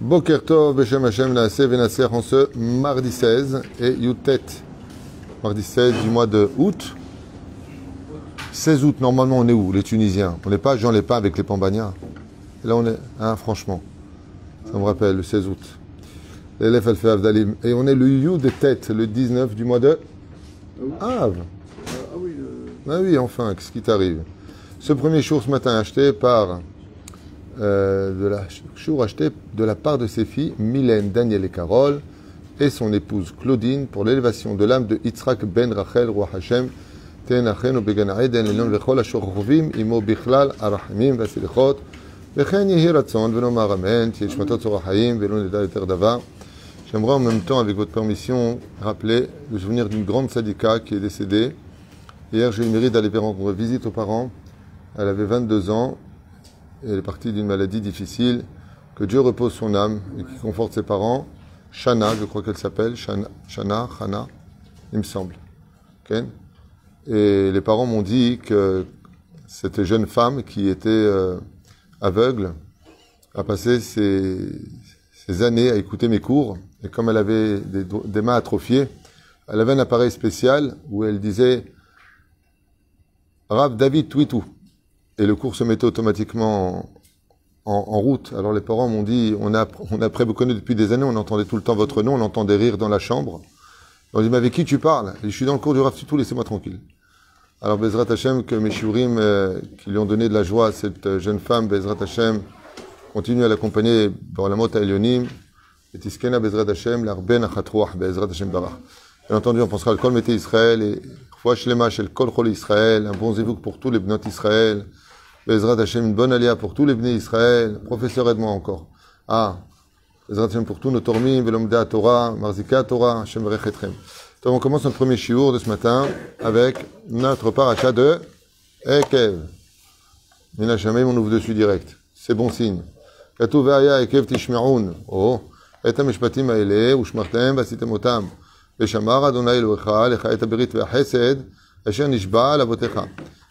Boker Tov, Beshem Hashem, Naaseh Venaser en ce mardi 16 et Yutet, mardi 16 du mois de août. 16 août, normalement, on est où Les Tunisiens? On n'est pas Jean Lépin avec les Pambagnas. Et là, on est, hein, franchement, ça me rappelle, le 16 août. L'élève Alfé Avdalim. Et on est le You de tête, le 19 du mois de Av. Ah. Ah oui, enfin, qu'est-ce qui t'arrive? Ce premier jour ce matin acheté par euh, de la jour acheté de la part de ses filles Mylène, Daniel et Carole et son épouse Claudine pour l'élévation de l'âme de Yitzhak ben Rachel roi Hashem תן אחינו בגן העדן עליון וכל השוכבים עמו בכלל הרחמים והסליחות וכן יהי רצון ונאמר אמן תהיה נשמתו צור החיים ולא נדע יותר דבר. J'aimerais en même temps, avec votre permission, rappeler le souvenir d'une grande sadika qui est décédée. Hier, j'ai eu le mérite d'aller rendre visite aux parents. Elle avait 22 ans et elle est partie d'une maladie difficile. Que Dieu repose son âme et qu'il conforte ses parents. Shana, je crois qu'elle s'appelle. Shana, Shana, Hana, il me semble. Ok et les parents m'ont dit que cette jeune femme qui était euh, aveugle a passé ses, ses années à écouter mes cours. Et comme elle avait des, des mains atrophiées, elle avait un appareil spécial où elle disait Rav David Twitou. Et le cours se mettait automatiquement en, route. Alors les parents m'ont dit on a, on a depuis des années, on entendait tout le temps votre nom, on entendait rire dans la chambre. On dit mais avec qui tu parles? Je suis dans le cours du Rav Twitou, laissez-moi tranquille. Alors Bezrat Hashem, que mes shiurim euh, qui lui ont donné de la joie à cette euh, jeune femme, Bezrat Hashem, continue à l'accompagner dans la mot Elionim, et Tiskena Bezrat Hashem, l'Arben Bezrat Hashem Barach. Bien entendu, on pensera à Kol Mété Israël et Fouach Shel Kol Israël, un bon zévouk pour tous les Bnot Israël, Bezrat Hashem, une bonne alia pour tous les Bnei Israël, professeur aide-moi encore. Ah, Bezrat Hashem pour tous nos Tormim, Velomdea Torah, Marzika Torah, Hashem Berech Etchem. Donc on commence notre premier shiur de ce matin avec notre paracha de Ekev. Mina Shamayim, on ouvre dessus direct. C'est bon signe. כתוב והיה עקב תשמעון, או את המשפטים האלה ושמרתם ועשיתם אותם. ושמר אדוני אלוהיך לך את הברית והחסד אשר נשבע על אבותיך.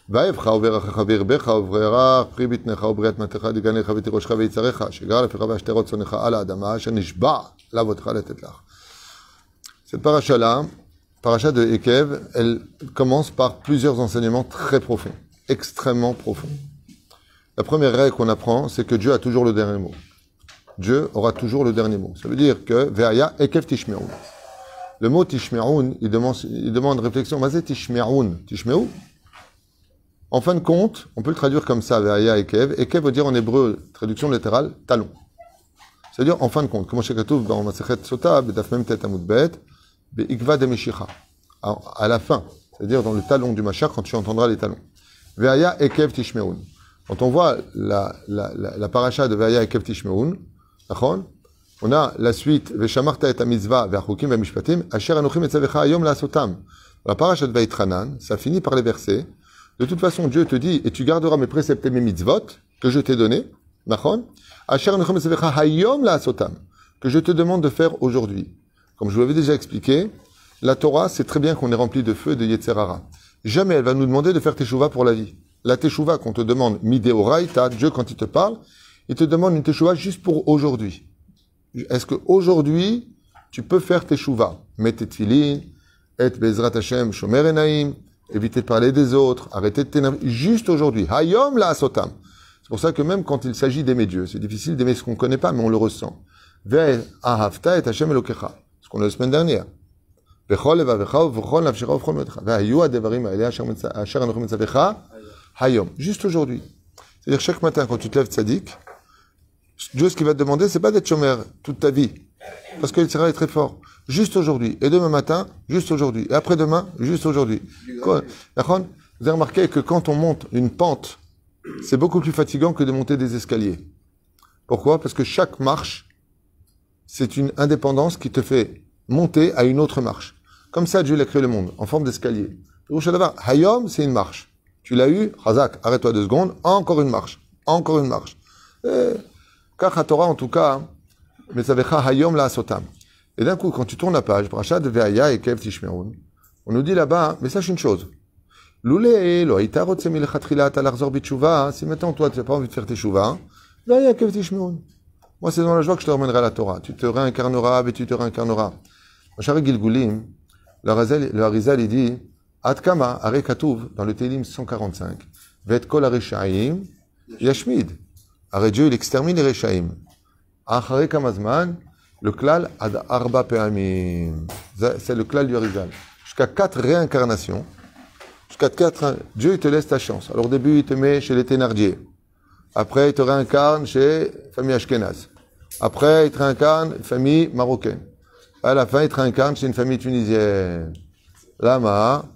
ויבך וברכך וירבך וברך פרי בטנך ובריאת מתך דגניך ותירושך ויצריך שגר לפיך והשתרות צונך על האדמה אשר נשבע לאבותיך לתת לך. Cette paracha-là, paracha de Ekev, elle commence par plusieurs enseignements très profonds, extrêmement profonds. La première règle qu'on apprend, c'est que Dieu a toujours le dernier mot. Dieu aura toujours le dernier mot. Ça veut dire que Ve'aya Ekev Tishme'un. Le mot Tishme'un, il demande, il demande réflexion. Mazé Tishme'un. Tishme'u En fin de compte, on peut le traduire comme ça, Ve'aya Ekev. Ekev veut dire en hébreu, traduction littérale, talon. C'est-à-dire, en fin de compte, comme Shekatouf dans Masechet Sota, Bedaf Mem Tet Amud Bet, Be'ikva de À la fin, c'est-à-dire dans le talon du Machar, quand tu entendras les talons. Ve'aya Ekev Tishme'un. Quand on voit la, la, la, la paracha de Ve'aya Tishme'un, d'accord on a la suite, Veshamarta et mitzvah ve'achukim ve'mishpatim, asher anochim etzavecha ayom la'asotam. La paracha de Vaïtranan, ça finit par les versets. De toute façon, Dieu te dit, et tu garderas mes préceptes et mes mitzvot, que je t'ai donnés, que je te demande de faire aujourd'hui. Comme je vous l'avais déjà expliqué, la Torah, c'est très bien qu'on est rempli de feu et de Yetzerara. Jamais elle va nous demander de faire teshuva pour la vie. La teshuva qu'on te demande, mideoraita, Dieu quand il te parle, il te demande une teshuva juste pour aujourd'hui. Est-ce que aujourd'hui tu peux faire teshuva? Mets tes tefillin, et bezrat Hashem shomer éviter de parler des autres, arrêter de t'énerver. Juste aujourd'hui. Hayom la asotam. C'est pour ça que même quand il s'agit d'aimer Dieu, c'est difficile d'aimer ce qu'on ne connaît pas, mais on le ressent. Ce qu'on a la semaine dernière. Juste aujourd'hui. C'est-à-dire chaque matin quand tu te lèves tzaddik, Dieu ce qu'il va te demander, c'est pas d'être chômeur toute ta vie. Parce que le est très fort. Juste aujourd'hui. Et demain matin, juste aujourd'hui. Et après-demain, juste aujourd'hui. Vous avez remarqué que quand on monte une pente, c'est beaucoup plus fatigant que de monter des escaliers. Pourquoi? Parce que chaque marche, c'est une indépendance qui te fait monter à une autre marche. Comme ça, Dieu a créé le monde, en forme d'escalier. Hayom, c'est une marche. Tu l'as eu, Razak, arrête-toi deux secondes, encore une marche, encore une marche. Kach Torah, en tout cas, Metzavecha Hayom la Sotam. Et d'un coup, quand tu tournes la page, Brachat Veaya et Kev Tishmeroun, on nous dit là-bas, mais sache une chose. Loulé, lo haïta rotse milchatchilat al arzor bitshuva, si maintenant toi tu n'as pas envie de faire tes shuvah, Veaya Kev Tishmeroun. Moi, c'est dans la joie que je te ramènerai la Torah. Tu te réincarneras, et tu te réincarneras. Machare Gilgulim, le Harizal, il dit, Atkama, Are Katouv, dans le Télim 145, Vet Kol Areshaim, Yashmid. Are Dieu, il extermine les Reshaim. Achare Kamazman, le klal ad arba peamim. C'est le klal du Harizal. Jusqu'à quatre réincarnations. Jusqu'à quatre, Dieu, il te laisse ta chance. Alors, au début, il te met chez les Thénardier. Après, il te réincarne chez famille Ashkenaz. Après, il te réincarne famille marocaine. À la fin, il te réincarne chez une famille tunisienne. Lama,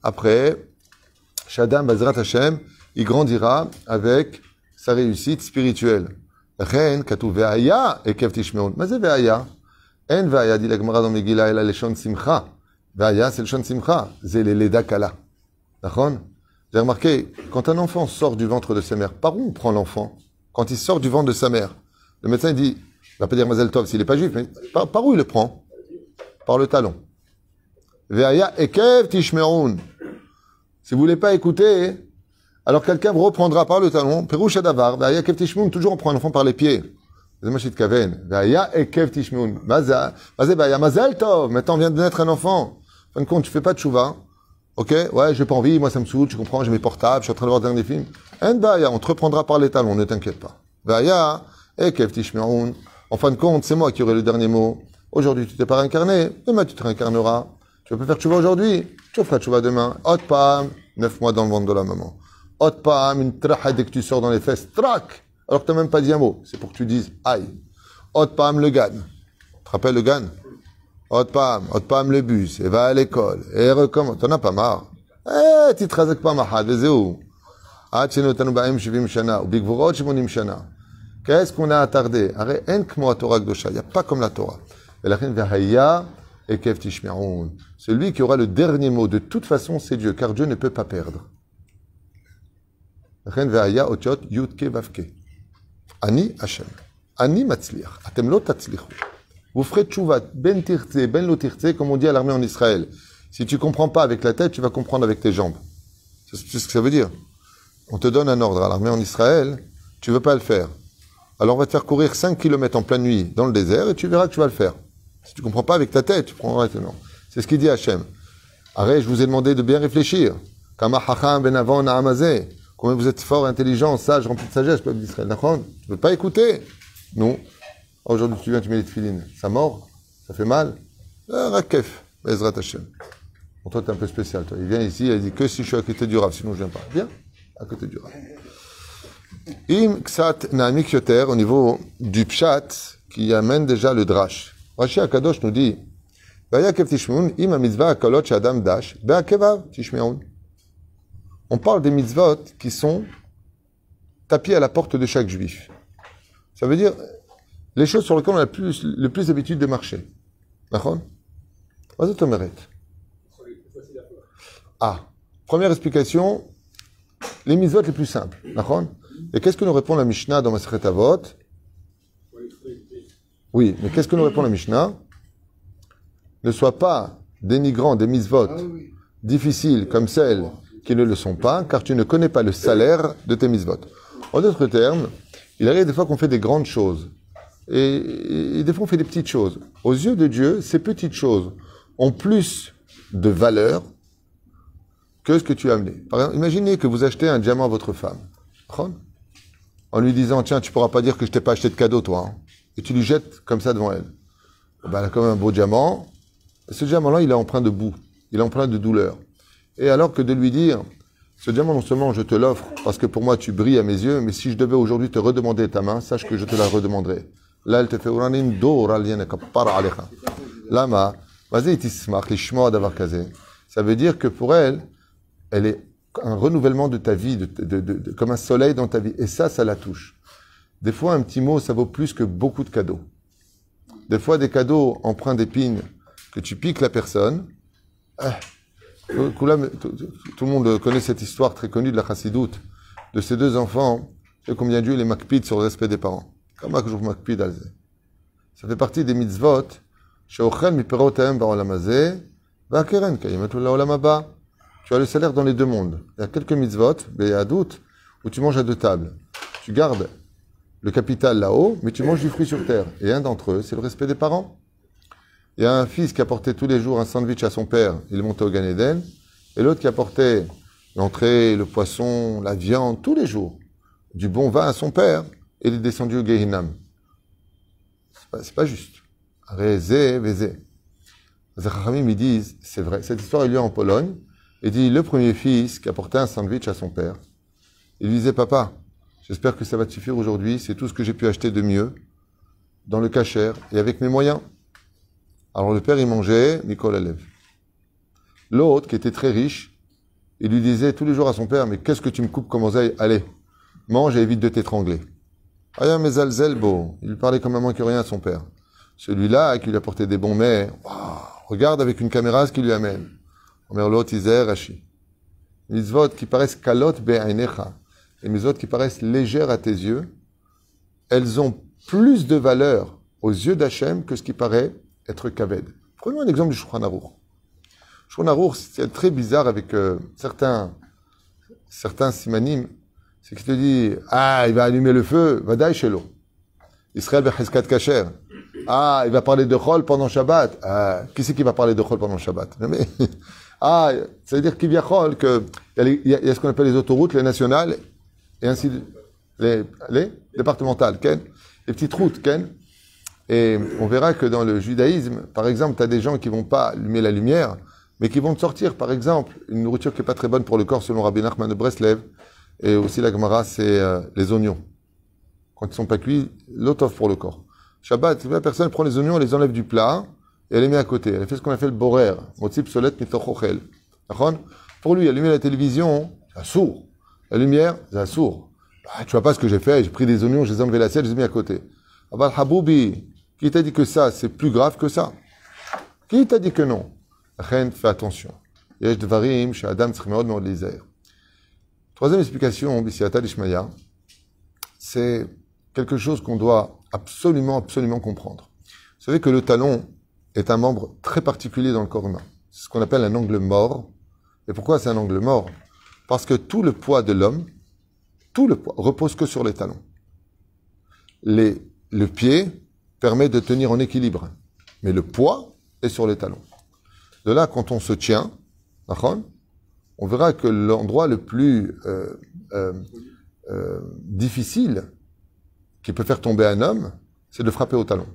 après, Shadam Bazrat Hashem, il grandira avec sa réussite spirituelle. Ren, katou ve'aya, ekev tishmeun. Mais c'est ve'aya. En ve'aya, dit la Gemara dans Megillah, elle a les simcha. Ve'aya, c'est le shon simcha. C'est les leda kala. D'accord J'ai remarqué, quand un enfant sort du ventre de sa mère, par où on prend l'enfant? Quand il sort du ventre de sa mère, le médecin dit, il va pas dire Mazel Tov s'il n'est pas juif, mais par, par, où il le prend? Par le talon. Ve'aya ekev tishmeun. Si vous voulez pas écouter, alors quelqu'un reprendra par le talon, Perouche Adavar, Ve'aya ekev tishmeun, toujours on prend un enfant par les pieds. C'est machit kaven. Ve'aya ekev tishmeun. Maza, Ve'aya Mazel Tov. Maintenant vient de naître un enfant. En fin de compte, tu fais pas de chouva. Ok, ouais, j'ai pas envie, moi ça me saoule, tu comprends, j'ai mes portables, je suis en train de voir dernier film. En on te reprendra par les talons, ne t'inquiète pas. Ve'aya ekev tishmeun. En fin de compte, c'est moi qui aurai le dernier mot. Aujourd'hui, tu t'es pas réincarné, demain tu te réincarneras. Tu peux faire tchouva aujourd'hui, tu feras tchouva demain. Hot pam, neuf mois dans le ventre de la maman. Hot pam, une traha dès que tu sors dans les fesses, trac Alors que tu n'as même pas dit un mot. C'est pour que tu dises aïe. Hot pam, le gan. Tu te rappelles le gan Hot pam, hot pam, le bus. Et va à l'école. Et recommence. T'en as pas marre. Eh, tu te razak pas mahad, les où עד שנתנו בהם 70 שנה, ובגבורות 80 שנה. Qu'est-ce qu'on a attardé Arrête, en kmo Torah gdosha. Il n'y a pas comme la Torah. Et la reine Vahaya et Kev Tishmeroun. Celui qui aura le dernier mot, de toute façon, c'est Dieu, car Dieu ne peut pas perdre. La reine Vahaya otiot yutke vavke. Ani Hashem. Ani matzliach. Atem lo tatzlichu. Vous ferez tchouvat ben tirtze, ben lo tirtze, comme on dit à l'armée en Israël. Si tu comprends pas avec la tête, tu vas comprendre avec tes jambes. C'est ce que ça veut dire? On te donne un ordre à l'armée en Israël, tu veux pas le faire. Alors on va te faire courir 5 km en pleine nuit dans le désert et tu verras que tu vas le faire. Si tu comprends pas avec ta tête, tu prendras non. C'est ce qu'il dit Hachem. Arrête, je vous ai demandé de bien réfléchir. Kama ben avon amazé. Combien vous êtes fort, intelligent, sage, rempli de sagesse, peuple d'Israël. Tu veux pas écouter Non. Aujourd'hui, tu viens, tu mets les tefilines. Ça mord Ça fait mal Rakef, Bezrat Hachem. Bon, toi, t'es un peu spécial, toi. Il vient ici, il dit que si je suis à côté du Rav, sinon je viens pas. Viens, à côté du Rav. Im ksat naamik yoter, au niveau du pshat, qui amène déjà le drash. Rashi Akadosh nous dit. On parle des mitzvot qui sont tapis à la porte de chaque juif. Ça veut dire les choses sur lesquelles on a le plus, le plus d'habitude de marcher. D'accord? Vas-y, Ah, première explication, les mitzvot les plus simples. D'accord? Et qu'est-ce que nous répond la Mishnah dans Maseret Avot? Oui, mais qu'est-ce que nous répond la Mishnah? Ne sois pas dénigrant des mitzvot difficiles comme celles qui ne le sont pas, car tu ne connais pas le salaire de tes mitzvot. En d'autres termes, il arrive des fois qu'on fait des grandes choses. Et, et, des fois on fait des petites choses. Aux yeux de Dieu, ces petites choses ont plus de valeur que ce que tu as amené. Par exemple, imaginez que vous achetez un diamant à votre femme. En lui disant, tiens, tu pourras pas dire que je t'ai pas acheté de cadeau, toi. Hein. Et tu lui jettes comme ça devant elle. Ben, elle a quand même un beau diamant. Et ce diamant-là, il est empreint de boue. Il est empreint de douleur. Et alors que de lui dire, ce diamant, non seulement je te l'offre parce que pour moi tu brilles à mes yeux, mais si je devais aujourd'hui te redemander ta main, sache que je te la redemanderai. Là, elle te fait Lama, ça veut dire que pour elle, elle est un renouvellement de ta vie, de, de, de, comme un soleil dans ta vie. Et ça, ça la touche. Des fois, un petit mot, ça vaut plus que beaucoup de cadeaux. Des fois, des cadeaux empreints d'épines que tu piques la personne. Tout, le monde connaît cette histoire très connue de la chassidoute, de ces deux enfants, et combien Dieu les makpid sur le respect des parents. Ça fait partie des mitzvot. Tu as le salaire dans les deux mondes. Il y a quelques mitzvot, d'autres où tu manges à deux tables. Tu gardes le capital là-haut, mais tu manges du fruit sur terre. Et un d'entre eux, c'est le respect des parents. Il y a un fils qui apportait tous les jours un sandwich à son père, il montait au Gan Eden, et l'autre qui apportait l'entrée, le poisson, la viande, tous les jours, du bon vin à son père, et il est descendu au Gehinam. C'est pas, pas juste. Rézé, vézé. Les Chachamim, ils disent, c'est vrai, cette histoire a eu lieu en Pologne, et dit, le premier fils qui apportait un sandwich à son père, il lui disait, papa, j'espère que ça va te suffire aujourd'hui, c'est tout ce que j'ai pu acheter de mieux, dans le cachère, et avec mes moyens. Alors le père, il mangeait, Nicole lève. L'autre, qui était très riche, il lui disait tous les jours à son père, mais qu'est-ce que tu me coupes comme oseille? Allez, mange et évite de t'étrangler. Aya Zelbo, il parlait comme un moins que rien à son père. Celui-là, qui lui apportait des bons mets, regarde avec une caméra ce qu'il lui amène. Omer l'autre, Rashi. Mitzvot qui paraissent kalot be'ainecha, et mitzvot qui paraissent légères à tes yeux, elles ont plus de valeur aux yeux d'Hachem que ce qui paraît être kaved. Prenons un exemple du Shulchan Aruch. Shulchan c'est très bizarre avec euh, certains, certains simanim, c'est qu'il te dit, ah, il va allumer le feu, vadaï shelo. Israël becheskat kacher. Ah, il va parler de Chol pendant Shabbat. Ah, qui c'est qui va parler de Chol pendant Shabbat? Ah, ça veut dire qu'il y a Chol, qu'il y, a, y a ce qu'on appelle les autoroutes, les nationales, et ainsi les, les départementales, ken, les petites routes, ken. Et on verra que dans le judaïsme, par exemple, tu as des gens qui vont pas allumer la lumière, mais qui vont te sortir, par exemple, une nourriture qui est pas très bonne pour le corps, selon Rabbi Nachman de Breslev, et aussi la Gemara, c'est euh, les oignons. Quand ils sont pas cuits, l'autof pour le corps. Shabbat, la personne prend les oignons, elle les enlève du plat, et elle les met à côté. Elle fait ce qu'on appelle le borer. Motzip solet mitochochel. Pour lui, allumer la télévision, c'est sourd. La lumière, c'est sourd. Bah, tu vois pas ce que j'ai fait, j'ai pris des oignons, je les ai enlevés je les ai mis à côté. Haboubi, qui t'a dit que ça, c'est plus grave que ça? Qui t'a dit que non? Ren, fais attention. Troisième explication, c'est quelque chose qu'on doit absolument, absolument comprendre. Vous savez que le talon est un membre très particulier dans le corps humain. C'est ce qu'on appelle un angle mort. Et pourquoi c'est un angle mort? Parce que tout le poids de l'homme, tout le poids, repose que sur les talons. Les, le pied permet de tenir en équilibre. Mais le poids est sur les talons. De là, quand on se tient, on verra que l'endroit le plus euh, euh, euh, difficile qui peut faire tomber un homme, c'est de frapper au talon.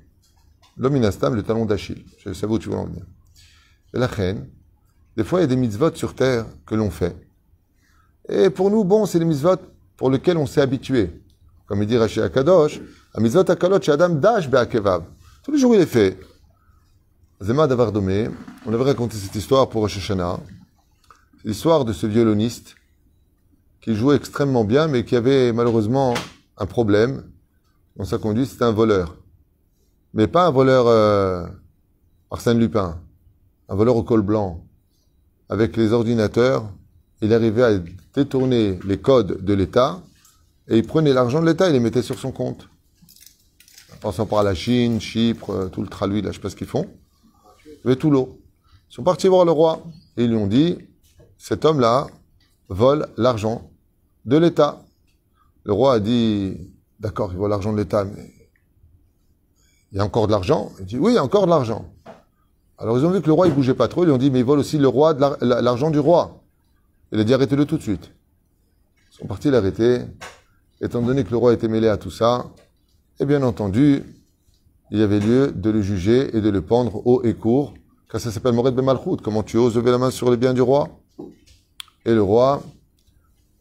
L'homme inastam, le talon d'Achille. Je sais où tu veux en venir. Et la reine, des fois, il y a des mitzvot sur terre que l'on fait. Et pour nous, bon, c'est des mitzvot pour lesquels on s'est habitué. Comme il dit Rashi Akadosh, a mitzvot akalot Adam dash be'akevav. Tous les jours, il est fait. Zema Davardomé, on avait raconté cette histoire pour Rosh Hashanah. L'histoire de ce violoniste qui jouait extrêmement bien, mais qui avait malheureusement un problème dans sa conduite, c'était un voleur. Mais pas un voleur euh, Arsène Lupin, un voleur au col blanc. Avec les ordinateurs, il arrivait à détourner les codes de l'État et il prenait l'argent de l'État et les mettait sur son compte. En passant par la Chine, Chypre, euh, tout le traluit, là, je sais pas ce qu'ils font. Il tout l'eau. Ils sont partis voir le roi et ils lui ont dit, cet homme-là vole l'argent de l'État. Le roi a dit, d'accord, il vole l'argent de l'État, mais il y a encore de l'argent Il dit, oui, il y a encore de l'argent. Alors ils ont vu que le roi, il bougeait pas trop, ils lui ont dit, mais il vole aussi le roi l'argent du roi. Il a dit, arrêtez-le tout de suite. Ils sont partis l'arrêter. Étant donné que le roi était mêlé à tout ça, et bien entendu, il y avait lieu de le juger et de le pendre haut et court, car ça s'appelle Moret ben Malchut. Comment tu oses lever la main sur les biens du roi? Et le roi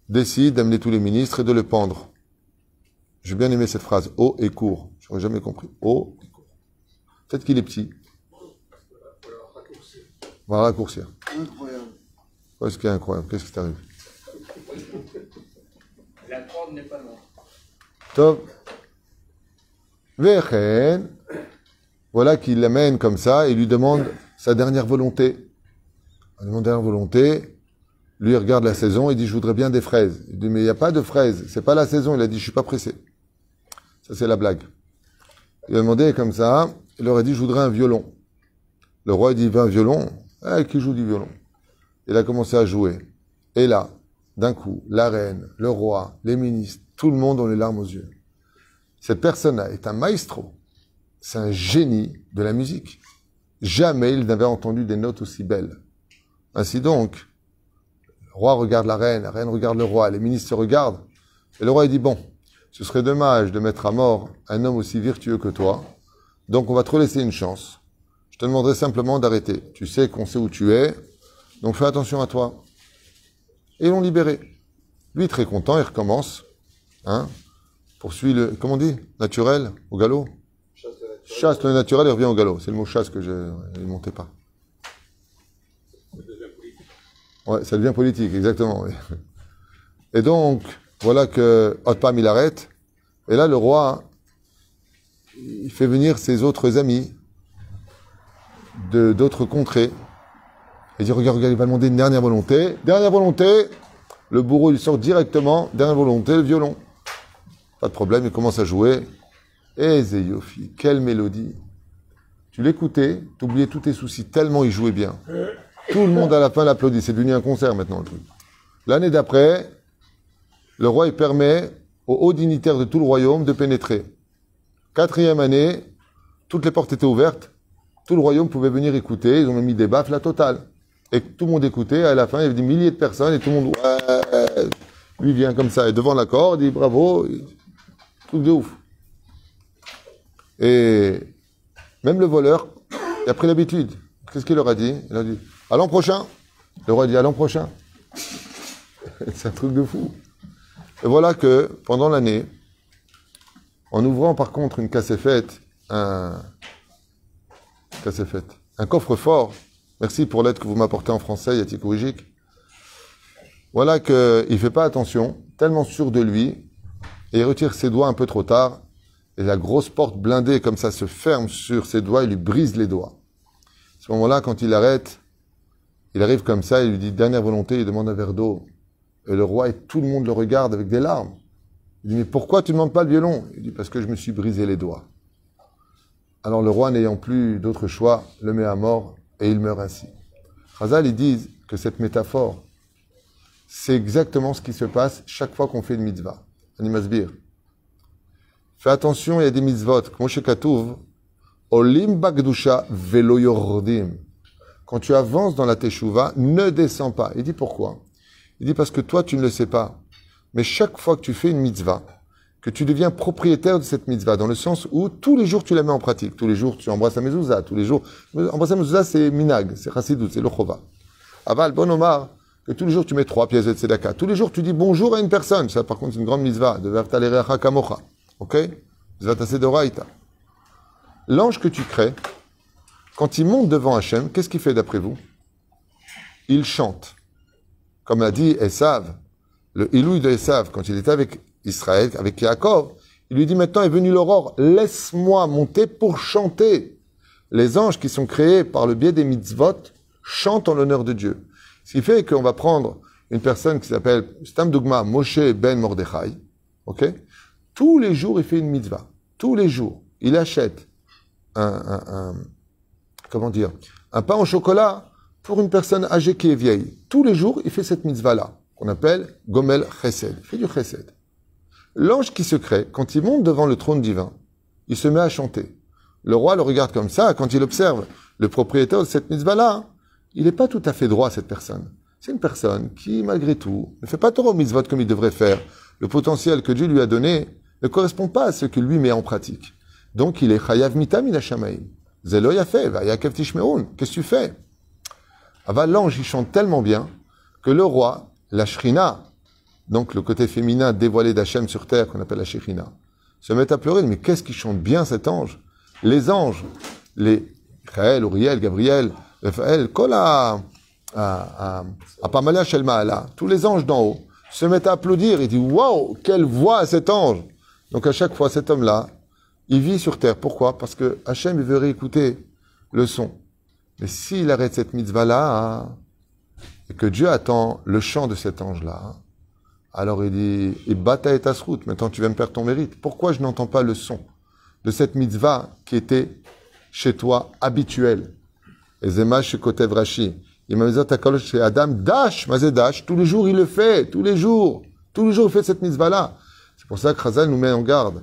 décide d'amener tous les ministres et de le pendre. J'ai bien aimé cette phrase, haut et court. J'aurais jamais compris. Haut et court. Peut-être qu'il est petit. On va raccourcir. Incroyable. Qu'est-ce qui est incroyable Qu'est-ce qui t'arrive? La corde n'est pas loin. Top. Voilà qu'il l'amène comme ça et lui demande sa dernière volonté. La dernière volonté, lui regarde la saison et dit je voudrais bien des fraises. Il dit mais il n'y a pas de fraises, c'est pas la saison. Il a dit je suis pas pressé. Ça, c'est la blague. Il a demandé comme ça, il leur a dit, je voudrais un violon. Le roi dit, un violon eh, Qui joue du violon? Il a commencé à jouer. Et là, d'un coup, la reine, le roi, les ministres, tout le monde ont les larmes aux yeux. Cette personne-là est un maestro, c'est un génie de la musique. Jamais il n'avait entendu des notes aussi belles. Ainsi donc, le roi regarde la reine, la reine regarde le roi, les ministres se regardent, et le roi dit, bon, ce serait dommage de mettre à mort un homme aussi virtueux que toi, donc on va te laisser une chance. Je te demanderai simplement d'arrêter. Tu sais qu'on sait où tu es, donc fais attention à toi. Et ils l'ont libéré. Lui, très content, il recommence. Hein, poursuit le, comment on dit, naturel, au galop? Chasse le naturel et revient au galop. C'est le mot chasse que je ne montais pas. Ouais, ça devient politique, exactement. Et donc, voilà que Otpam, il arrête. Et là, le roi, il fait venir ses autres amis de d'autres contrées. Il dit, regarde, regarde, il va demander une dernière volonté. Dernière volonté, le bourreau, il sort directement. Dernière volonté, le violon. Pas de problème, il commence à jouer. Eh, Zeyofi, quelle mélodie. Tu l'écoutais, t'oubliais tous tes soucis, tellement il jouait bien. Tout le monde à la fin l'applaudit. C'est devenu un concert maintenant, le truc. L'année d'après, le roi, il permet aux hauts dignitaires de tout le royaume de pénétrer. Quatrième année, toutes les portes étaient ouvertes. Tout le royaume pouvait venir écouter. Ils ont mis des baffes, la totale. Et tout le monde écoutait. À la fin, il y avait des milliers de personnes et tout le monde, ouais, lui vient comme ça. Et devant la corde, il dit bravo. Truc de ouf. Et même le voleur, il a pris l'habitude. Qu'est-ce qu'il leur a dit? Il a dit à l'an prochain. Le roi dit à l'an prochain. C'est un truc de fou. Et voilà que pendant l'année, en ouvrant par contre une cassette, un cassette, un coffre-fort, merci pour l'aide que vous m'apportez en français, Yati Kourijik. Voilà qu'il ne fait pas attention, tellement sûr de lui, et il retire ses doigts un peu trop tard, et la grosse porte blindée comme ça se ferme sur ses doigts, il lui brise les doigts. À ce moment-là, quand il arrête, il arrive comme ça, il lui dit dernière volonté, il demande un verre d'eau. Et le roi et tout le monde le regarde avec des larmes. Il dit, mais pourquoi tu ne demandes pas le violon? Il dit, parce que je me suis brisé les doigts. Alors le roi, n'ayant plus d'autre choix, le met à mort et il meurt ainsi. Razal, ils disent que cette métaphore, c'est exactement ce qui se passe chaque fois qu'on fait une mitzvah. Fais attention, il y a des mitzvot. Olim Bagdusha. Quand tu avances dans la Teshuvah, ne descends pas. Il dit pourquoi? Il dit parce que toi, tu ne le sais pas. Mais chaque fois que tu fais une mitzvah, que tu deviens propriétaire de cette mitzvah, dans le sens où tous les jours tu la mets en pratique. Tous les jours tu embrasses la mezouza, tous les jours. Embrasser la mezouza, c'est minag, c'est chassidut, c'est l'ochova. Aval, bon Omar, que tous les jours tu mets trois pièces de tzedaka. Tous les jours tu dis bonjour à une personne. Ça, par contre, c'est une grande mitzvah, de vertalerecha kamocha. Ok? L'ange que tu crées, quand il monte devant Hachem, qu'est-ce qu'il fait d'après vous? Il chante. Comme l'a dit Esav, le Ilouï de Esav, quand il était avec Israël, avec Yaakov, il lui dit maintenant est venue l'aurore, laisse-moi monter pour chanter. Les anges qui sont créés par le biais des mitzvot chantent en l'honneur de Dieu. Ce qui fait qu'on va prendre une personne qui s'appelle Stam Dogma Moshe Ben Mordechai, ok? Tous les jours, il fait une mitzvah. Tous les jours, il achète un comment dire, un pain au chocolat pour une personne âgée qui est vieille. Tous les jours, il fait cette mitzvah-là, qu'on appelle Gomel Chesed. Fait du Chesed. L'ange qui se crée, quand il monte devant le trône divin, il se met à chanter. Le roi le regarde comme ça, quand il observe le propriétaire de cette mitzvah-là, il n'est pas tout à fait droit, cette personne. C'est une personne qui, malgré tout, ne fait pas trop mitzvot comme il devrait faire. Le potentiel que Dieu lui a donné ne correspond pas à ce que lui met en pratique. Donc, il est chayav mitam il Zelo fait, Qu'est-ce que tu fais? Ava l'ange, il chante tellement bien que le roi, la shrina, donc le côté féminin dévoilé d'Hachem sur terre, qu'on appelle la shrina, se met à pleurer. Mais qu'est-ce qu'il chante bien cet ange? Les anges, les Michael, Uriel, Gabriel, Raphaël, Kola, à Pamalia Shelmaala, tous les anges d'en haut se mettent à applaudir. Il dit Waouh, quelle voix cet ange Donc à chaque fois, cet homme-là, il vit sur terre. Pourquoi? Parce que Hachem veut réécouter le son. Mais s'il arrête cette mitzvah-là, et que Dieu attend le chant de cet ange-là, alors il dit, et bata et route. maintenant tu viens me perdre ton mérite. Pourquoi je n'entends pas le son de cette mitzvah qui était chez toi habituelle? Adam, dash, dash, tous les jours il le fait, tous les jours. Tous les jours il fait cette mitzvah-là. C'est pour ça que Chazal nous met en garde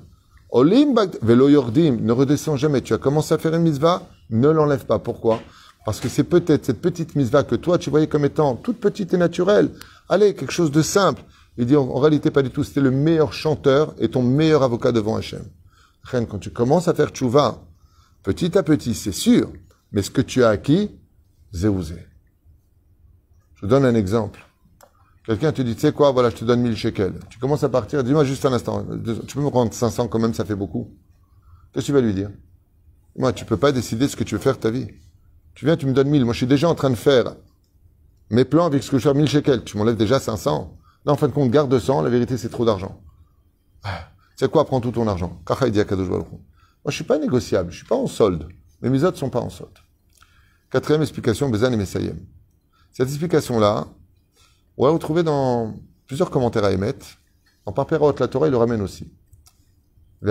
Olim velo yordim, ne redescends jamais. Tu as commencé à faire une mitzvah, ne l'enlève pas. Pourquoi? Parce que c'est peut-être cette petite mitzvah que toi, tu voyais comme étant toute petite et naturelle. Allez, quelque chose de simple. Il dit, en, réalité, pas du tout. C'était le meilleur chanteur et ton meilleur avocat devant Hachem. Quand tu commences à faire tchouva, petit à petit, c'est sûr, mais ce que tu as acquis, zéouzé. Je donne un exemple. Quelqu'un te dit, tu sais quoi, voilà, je te donne 1000 shekels. Tu commences à partir, dis-moi juste un instant, tu peux me rendre 500 quand même, ça fait beaucoup. Qu'est-ce que tu vas lui dire? Moi, tu peux pas décider ce que tu veux faire de ta vie. Tu viens, tu me donnes 1000. Moi, je suis déjà en train de faire mes plans avec ce que je fais 1000 shekels. Tu m'enlèves déjà 500. Là, en fin de compte, garde 200. La vérité, c'est trop d'argent. C'est quoi, prends tout ton argent? Moi, je suis pas négociable. Je suis pas en solde. Mes misotes sont pas en solde. Quatrième explication, Bezan et Messayem. Cette explication-là, on va retrouver dans plusieurs commentaires à émettre. En Parperot, la Torah, il le ramène aussi. Et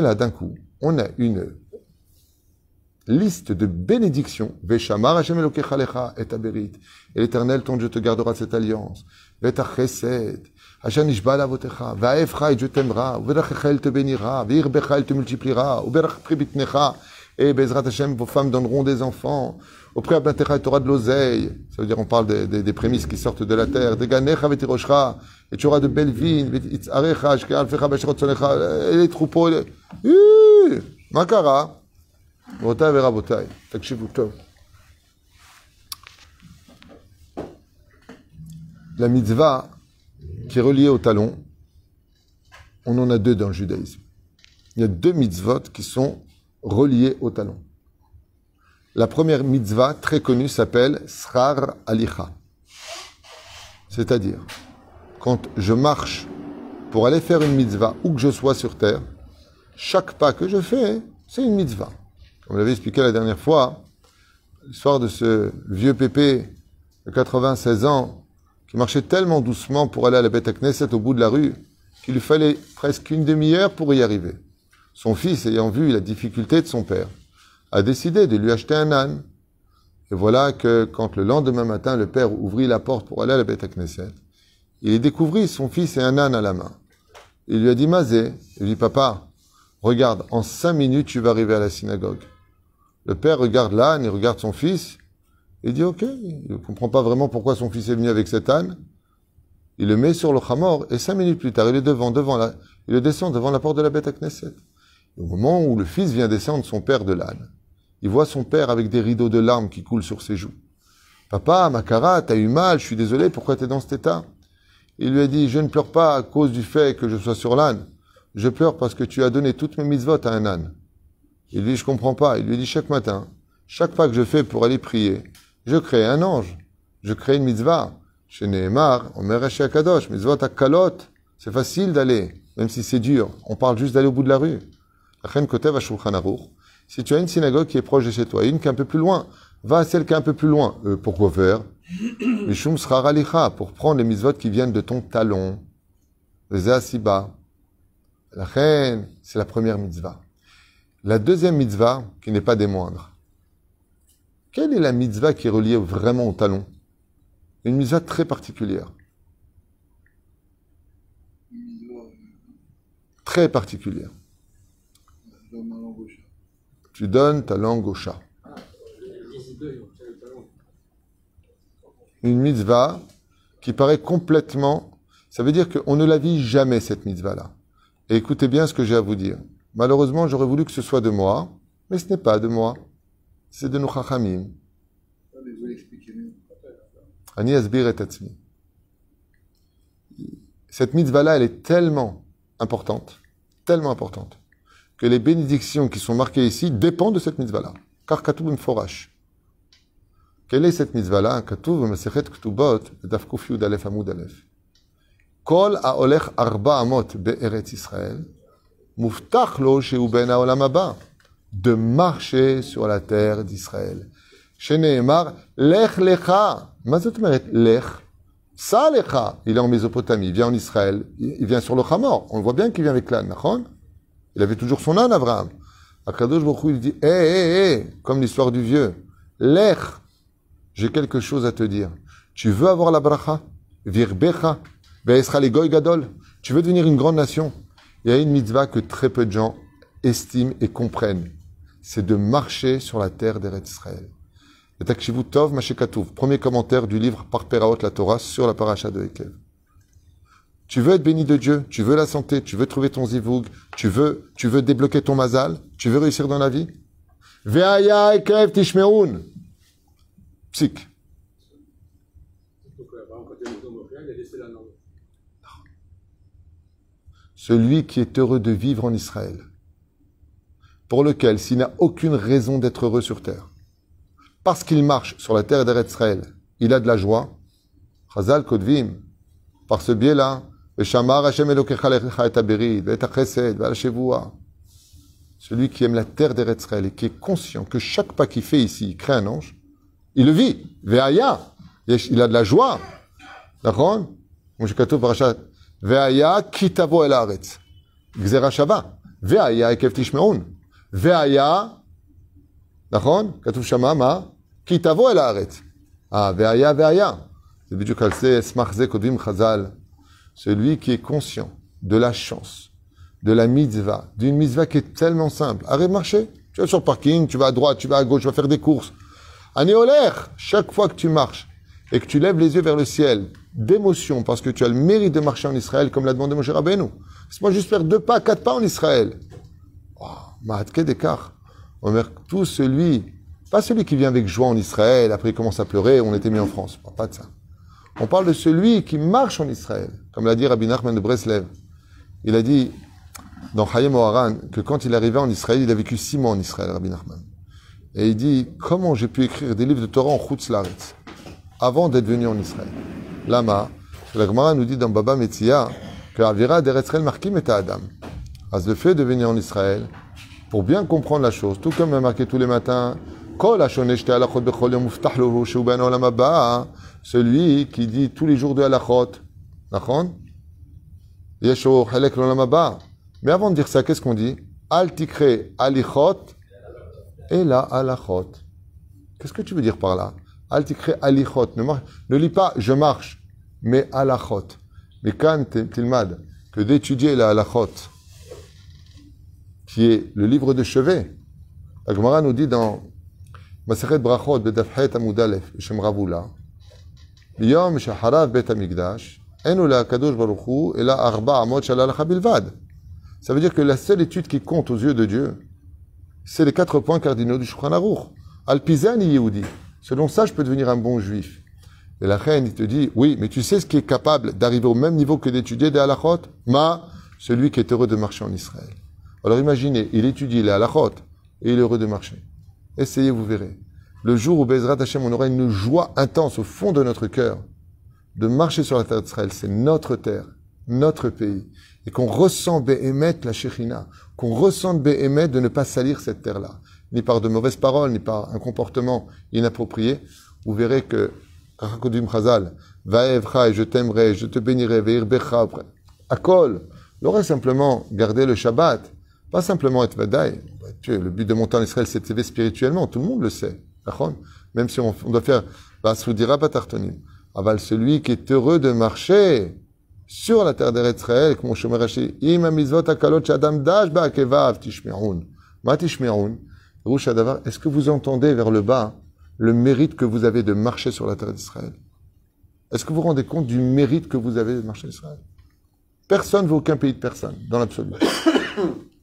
là, d'un coup, on a une liste de bénédictions. Et l'éternel, ton Dieu, te gardera cette alliance. Hachem Ishbal Avotecha, Vaefcha et Dieu t'aimera, Uberachcha elle te bénira, Virbecha elle te multipliera, Uberach Pribitnecha, et Bezrat Hachem, vos femmes donneront des enfants, au Priabnatecha et t'auras de l'oseille, ça veut dire on parle des, prémices qui sortent de la terre, Deganecha Vetirochcha, et tu auras de belles vignes, Itzarecha, Ashkealfecha Beshratzonecha, et les troupeaux, Makara, Rotav et Rabotai, La mitzvah qui est reliée au talon, on en a deux dans le judaïsme. Il y a deux mitzvot qui sont reliés au talon. La première mitzvah très connue s'appelle Srar Alicha. C'est-à-dire, quand je marche pour aller faire une mitzvah où que je sois sur terre, chaque pas que je fais, c'est une mitzvah. Comme l'avait expliqué la dernière fois, l'histoire de ce vieux pépé de 96 ans qui marchait tellement doucement pour aller à la bête à Knesset au bout de la rue qu'il fallait presque une demi-heure pour y arriver. Son fils, ayant vu la difficulté de son père, a décidé de lui acheter un âne. Et voilà que quand le lendemain matin, le père ouvrit la porte pour aller à la bête à Knesset, il découvrit son fils et un âne à la main. Il lui a dit, Mazé, il dit, papa, regarde, en cinq minutes, tu vas arriver à la synagogue. Le père regarde l'âne, il regarde son fils, il dit ok, il ne comprend pas vraiment pourquoi son fils est venu avec cet âne. Il le met sur le chamor et cinq minutes plus tard, il est devant, devant la, il le descend devant la porte de la bête à Knesset. Au moment où le fils vient descendre son père de l'âne, il voit son père avec des rideaux de larmes qui coulent sur ses joues. Papa, Makara, t'as eu mal, je suis désolé, pourquoi t'es dans cet état? Il lui a dit, je ne pleure pas à cause du fait que je sois sur l'âne. Je pleure parce que tu as donné toutes mes mitzvot à un âne. Il lui dit, je comprends pas. Il lui dit, chaque matin, chaque pas que je fais pour aller prier, je crée un ange. Je crée une mitzvah. Chez Nehemar, on met Kadosh, mitzvot à kalot. C'est facile d'aller, même si c'est dur. On parle juste d'aller au bout de la rue. Si tu as une synagogue qui est proche de chez toi, une qui est un peu plus loin, va à celle qui est un peu plus loin. Euh, pourquoi faire? Mishum sera pour prendre les mitzvot qui viennent de ton talon. Les asiba. La reine, c'est la première mitzvah. La deuxième mitzvah, qui n'est pas des moindres. Quelle est la mitzvah qui est reliée vraiment au talon? Une mitzvah très particulière. Très particulière. Tu donnes ta langue au chat. Une mitzvah qui paraît complètement... Ça veut dire qu'on ne la vit jamais, cette mitzvah-là. Et écoutez bien ce que j'ai à vous dire. Malheureusement, j'aurais voulu que ce soit de moi, mais ce n'est pas de moi. C'est de nos chachamim. Cette mitzvah-là, elle est tellement importante, tellement importante, que les bénédictions qui sont marquées ici dépendent de cette mitzvah-là. Car Katoub forash. Quelle est cette mitzvah-là? Katoub Masechet Ktubot, Daf Yud Alef Amud Alef. Kol ha'olech arba amot be'eretz Israël, ben de marcher sur la terre d'Israël. Chez Lech Lecha. Lech. Ça, Lecha. Il est en Mésopotamie, il vient en Israël, il vient sur le Hamor. On voit bien qu'il vient avec l'âne, Il avait toujours son âne, Abraham. Akadosh Baruch il dit, hé, hé, hé, comme l'histoire du vieux. Lech. J'ai quelque chose à te dire. Tu veux avoir la bracha? Virbecha. goy gadol. Tu veux devenir une grande nation? Il y a une mitzvah que très peu de gens estiment et comprennent. C'est de marcher sur la terre d'Eretz Israël. Tov Premier commentaire du livre par Peraot la Torah sur la paracha de Ekev. Tu veux être béni de Dieu, tu veux la santé, tu veux trouver ton zivoug, tu veux, tu veux débloquer ton mazal, tu veux réussir dans la vie? Ve'aya Ekev Tishmeun. Psych. Celui qui est heureux de vivre en Israël, pour lequel, s'il n'a aucune raison d'être heureux sur terre, parce qu'il marche sur la terre d'Eretzraël, il a de la joie, Chazal Kodvim, par ce biais-là, celui qui aime la terre d'Eretzraël et qui est conscient que chaque pas qu'il fait ici, il crée un ange, il le vit. Veaya, il a de la joie. D'accord? Veaya kitavo el Veaya כי תבוא אל הארץ. גזירה שווה. והיה היקף תשמעון. והיה, נכון? כתוב שמה, מה? כי תבוא אל הארץ. Ah, והיה והיה. C'est בדיוק על זה, סמך זה כותבים חז"ל. Celui qui est conscient de la chance, de la mitzvah, d'une mitzvah qui est tellement simple. Arrête de marcher. Tu vas sur le parking, tu vas à droite, tu vas à gauche, tu vas faire des courses. Anéolaire, chaque fois que tu marches et que tu lèves les yeux vers le ciel, d'émotion, parce que tu as le mérite de marcher en Israël, comme l'a demandé Moshe Rabbeinu. Laisse-moi juste faire deux pas, quatre pas en Israël. Oh, Mahatke d'écart. Omer, tout celui, pas celui qui vient avec joie en Israël, après il commence à pleurer, on était mis en France. Pas de ça. On parle de celui qui marche en Israël, comme l'a dit Rabbi Nachman de Breslev. Il a dit dans Hayem Oharan que quand il arrivait en Israël, il a vécu six mois en Israël, Rabbi Nachman. Et il dit, comment j'ai pu écrire des livres de Torah en Chutzlaretz avant d'être venu en Israël? Lama, la Gemara nous dit dans Baba Metzia que Avira d'Eretzrel Markim est à Adam. Le fait de venir en Israël, pour bien comprendre la chose, tout comme marqué tous les matins, celui qui dit tous les jours de halachot, mais avant de dire ça, qu'est-ce qu'on dit Al tikre alichot et la halachot. Qu'est-ce que tu veux dire par là Al tikre alichot. Ne, lis pas je marche, mais halachot. Mais quand tilmad que d'étudier la halachot, qui est le livre de chevet, la Gemara nous dit dans Maseret Brachot, Bedafhet Amudalef, Shem Ravula, Yom Shaharav Bet Amigdash, Kadosh Arba Amot. Ça veut dire que la seule étude qui compte aux yeux de Dieu, c'est les quatre points cardinaux du Shulchan Aruch. Al-Pizani Yehudi. Selon ça, je peux devenir un bon juif. Et la reine, il te dit, oui, mais tu sais ce qui est capable d'arriver au même niveau que d'étudier des halachot? Ma, celui qui est heureux de marcher en Israël. Alors imaginez, il étudie les halachot et il est heureux de marcher. Essayez, vous verrez. Le jour où Bezrat Hashem, on aura une joie intense au fond de notre cœur de marcher sur la terre d'Israël, c'est notre terre, notre pays, et qu'on ressent Behemet la Shechina, qu'on ressente Behemet de ne pas salir cette terre-là, ni par de mauvaises paroles, ni par un comportement inapproprié, vous verrez que Rakodim Chazal, Vaevcha, je t'aimerai, je te bénirai, Veirbecha, Akol, l'aurait simplement gardé le Shabbat, pas simplement être Vadaï. Le but de monter en Israël, c'est de spirituellement, tout le monde le sait. Même si on, doit faire, Basudira Patartonim. Aval celui qui est heureux de marcher sur la terre d'Eretzraël, comme Rashi, Im amizvot akalot shadam dash ba'akevav tishme'un. Ma. Rouche est-ce que vous entendez vers le bas le mérite que vous avez de marcher sur la terre d'Israël? Est-ce que vous vous rendez compte du mérite que vous avez de marcher en Israël? Personne ne veut aucun pays de personne, dans l'absolu.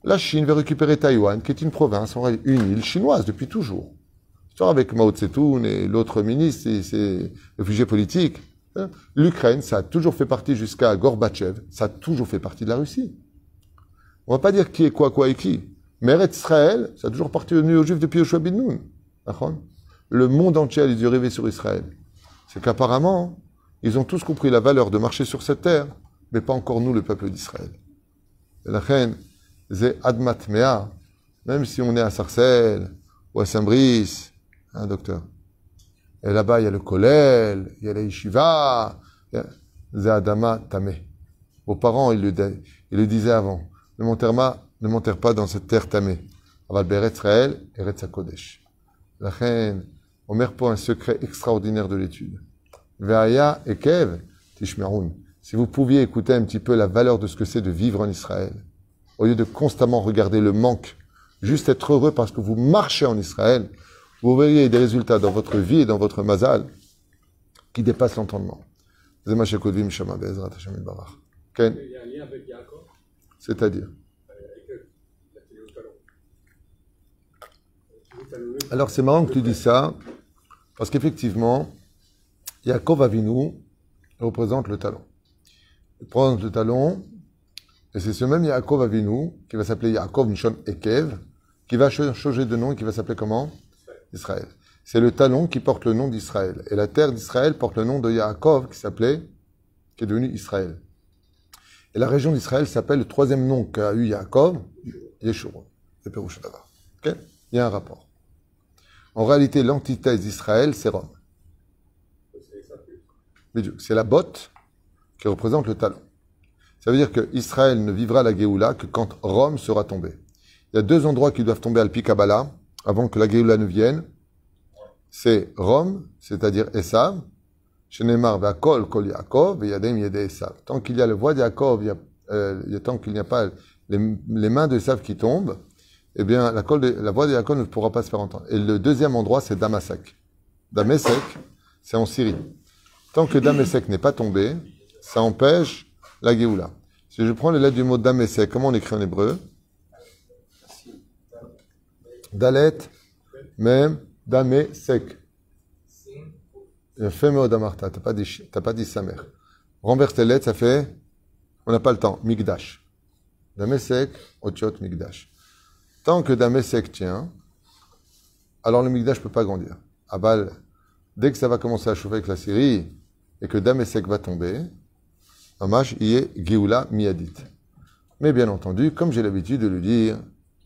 La Chine veut récupérer Taïwan, qui est une province, une île chinoise depuis toujours. Avec Mao Tse-tung et l'autre ministre, c'est réfugiés politiques. Hein. L'Ukraine, ça a toujours fait partie jusqu'à Gorbatchev, ça a toujours fait partie de la Russie. On va pas dire qui est quoi, quoi et qui. Mais Israël, ça a toujours appartenu aux Juifs depuis Yoshua bin Nun. Le monde entier a les yeux rivés sur Israël. C'est qu'apparemment, ils ont tous compris la valeur de marcher sur cette terre, mais pas encore nous, le peuple d'Israël. La reine, c'est Admat Mea, même si on est à Sarcelles ou à Saint-Brice, hein, docteur. Et là-bas, il y a le Kolel, il y a la Yeshiva, Adama Tameh. Vos parents, ils le, disaient avant. Ne m'enterre pas dans cette terre tamée. Aval Israël, Eretz Kodesh. La reine, Omer pour un secret extraordinaire de l'étude. Veaya Ekev Tishmeroun. Si vous pouviez écouter un petit peu la valeur de ce que c'est de vivre en Israël, au lieu de constamment regarder le manque, juste être heureux parce que vous marchez en Israël, vous verriez des résultats dans votre vie et dans votre mazal qui dépassent l'entendement. C'est-à-dire? Alors c'est marrant que tu dis ça, parce qu'effectivement, Yaakov Avinu représente le talon. Il représente le talon, et c'est ce même Yaakov Avinu, qui va s'appeler Yaakov Nishon Ekev, qui va changer de nom et qui va s'appeler comment? Israël. C'est le talon qui porte le nom d'Israël. Et la terre d'Israël porte le nom de Yaakov, qui s'appelait, qui est devenu Israël. Et la région d'Israël s'appelle le troisième nom qu'a eu Yaakov, Yeshurun. C'est Ok? Il y a un rapport. En réalité, l'antithèse d'Israël, c'est Rome. C'est la botte qui représente le talon. Ça veut dire que Israël ne vivra la Géoula que quand Rome sera tombée. Il y a deux endroits qui doivent tomber à Kabbalah avant que la Géoula ne vienne. C'est Rome, c'est-à-dire Esav. Shenemar Kol Kol Yaakov, Yadem Yede Esav. Tant qu'il y a le voix d'Yaakov, a, tant qu'il n'y a pas les, mains de qui tombent, eh bien, la, la voix de Yaakov ne pourra pas se faire entendre. Et le deuxième endroit, c'est Damasek. Damasek, c'est en Syrie. Tant que Damasek n'est pas tombé, ça empêche la Géoula. Si je prends les lettres du mot Damasek, comment on écrit en hébreu Dalet, même, Damesek. Fais Damarta, t'as pas dit, t'as pas dit sa mère. Renverse les lettres, ça fait, on n'a pas le temps, Migdash. Damesek, Otiot, Migdash. Tant que Damesek tient, alors le Migdash ne peut pas grandir. Abal, dès que ça va commencer à chauffer avec la Syrie et que Damesek va tomber, Mamash est Geoula Miadit. Mais bien entendu, comme j'ai l'habitude de le dire,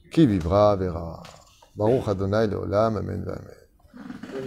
qui vivra verra. Baruch Adonai Leolam, Amen, Amen.